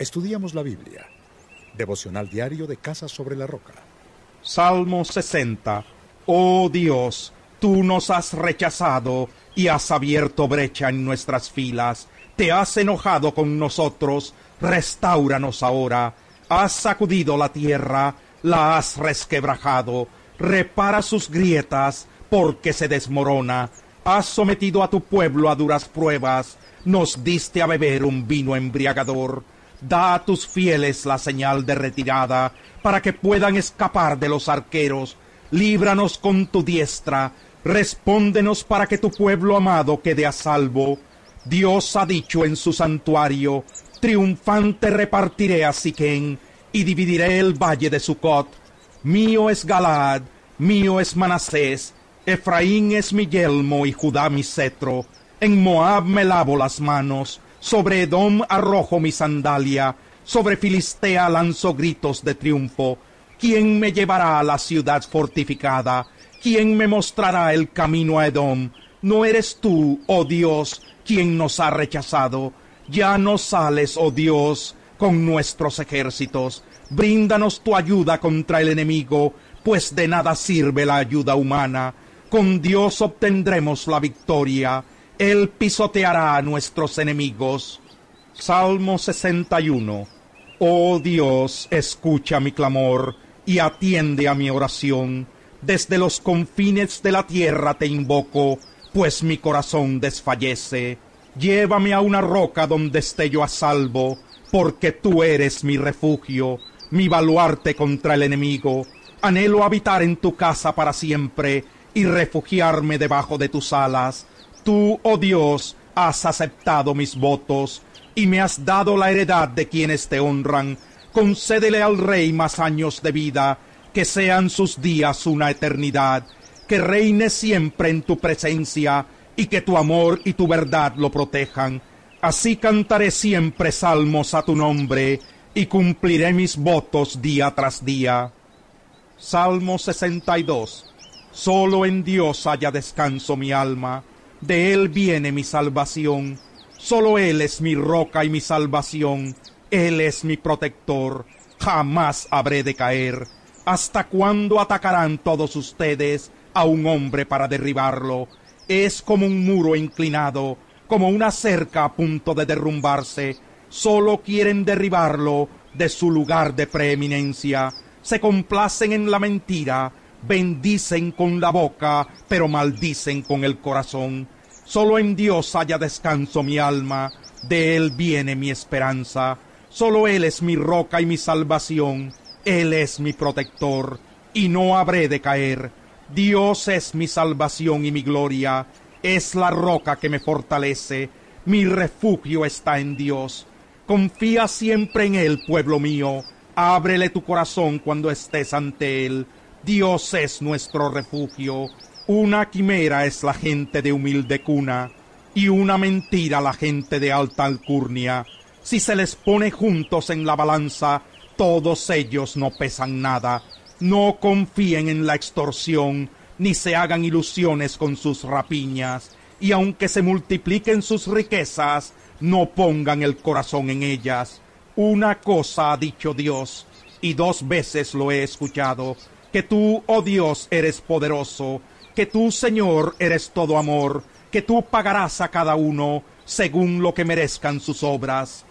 Estudiamos la Biblia. Devocional diario de Casa sobre la Roca. Salmo 60. Oh Dios, tú nos has rechazado y has abierto brecha en nuestras filas. Te has enojado con nosotros. Restáuranos ahora. Has sacudido la tierra, la has resquebrajado. Repara sus grietas, porque se desmorona. Has sometido a tu pueblo a duras pruebas. Nos diste a beber un vino embriagador Da a tus fieles la señal de retirada, para que puedan escapar de los arqueros. Líbranos con tu diestra, respóndenos para que tu pueblo amado quede a salvo. Dios ha dicho en su santuario, triunfante repartiré a Siquén, y dividiré el valle de Sucot. Mío es Galaad, mío es Manasés, Efraín es mi yelmo y Judá mi cetro. En Moab me lavo las manos, sobre Edom arrojo mi sandalia, sobre Filistea lanzo gritos de triunfo. ¿Quién me llevará a la ciudad fortificada? ¿Quién me mostrará el camino a Edom? ¿No eres tú, oh Dios, quien nos ha rechazado? Ya no sales, oh Dios, con nuestros ejércitos. Bríndanos tu ayuda contra el enemigo, pues de nada sirve la ayuda humana. Con Dios obtendremos la victoria. Él pisoteará a nuestros enemigos. Salmo 61. Oh Dios, escucha mi clamor y atiende a mi oración. Desde los confines de la tierra te invoco, pues mi corazón desfallece. Llévame a una roca donde esté yo a salvo, porque tú eres mi refugio, mi baluarte contra el enemigo. Anhelo habitar en tu casa para siempre y refugiarme debajo de tus alas Tú, oh Dios, has aceptado mis votos y me has dado la heredad de quienes te honran. Concédele al rey más años de vida, que sean sus días una eternidad, que reine siempre en tu presencia y que tu amor y tu verdad lo protejan. Así cantaré siempre salmos a tu nombre y cumpliré mis votos día tras día. Salmo 62. Solo en Dios haya descanso mi alma de Él viene mi salvación. Solo Él es mi roca y mi salvación. Él es mi protector. Jamás habré de caer. ¿Hasta cuándo atacarán todos ustedes a un hombre para derribarlo? Es como un muro inclinado, como una cerca a punto de derrumbarse. Solo quieren derribarlo de su lugar de preeminencia. Se complacen en la mentira bendicen con la boca, pero maldicen con el corazón. Solo en Dios haya descanso mi alma, de Él viene mi esperanza. Solo Él es mi roca y mi salvación, Él es mi protector, y no habré de caer. Dios es mi salvación y mi gloria, es la roca que me fortalece, mi refugio está en Dios. Confía siempre en Él, pueblo mío, ábrele tu corazón cuando estés ante Él Dios es nuestro refugio. Una quimera es la gente de humilde cuna y una mentira la gente de alta alcurnia. Si se les pone juntos en la balanza, todos ellos no pesan nada. No confíen en la extorsión, ni se hagan ilusiones con sus rapiñas, y aunque se multipliquen sus riquezas, no pongan el corazón en ellas. Una cosa ha dicho Dios, y dos veces lo he escuchado, que tú, oh Dios, eres poderoso, que tú, Señor, eres todo amor, que tú pagarás a cada uno según lo que merezcan sus obras.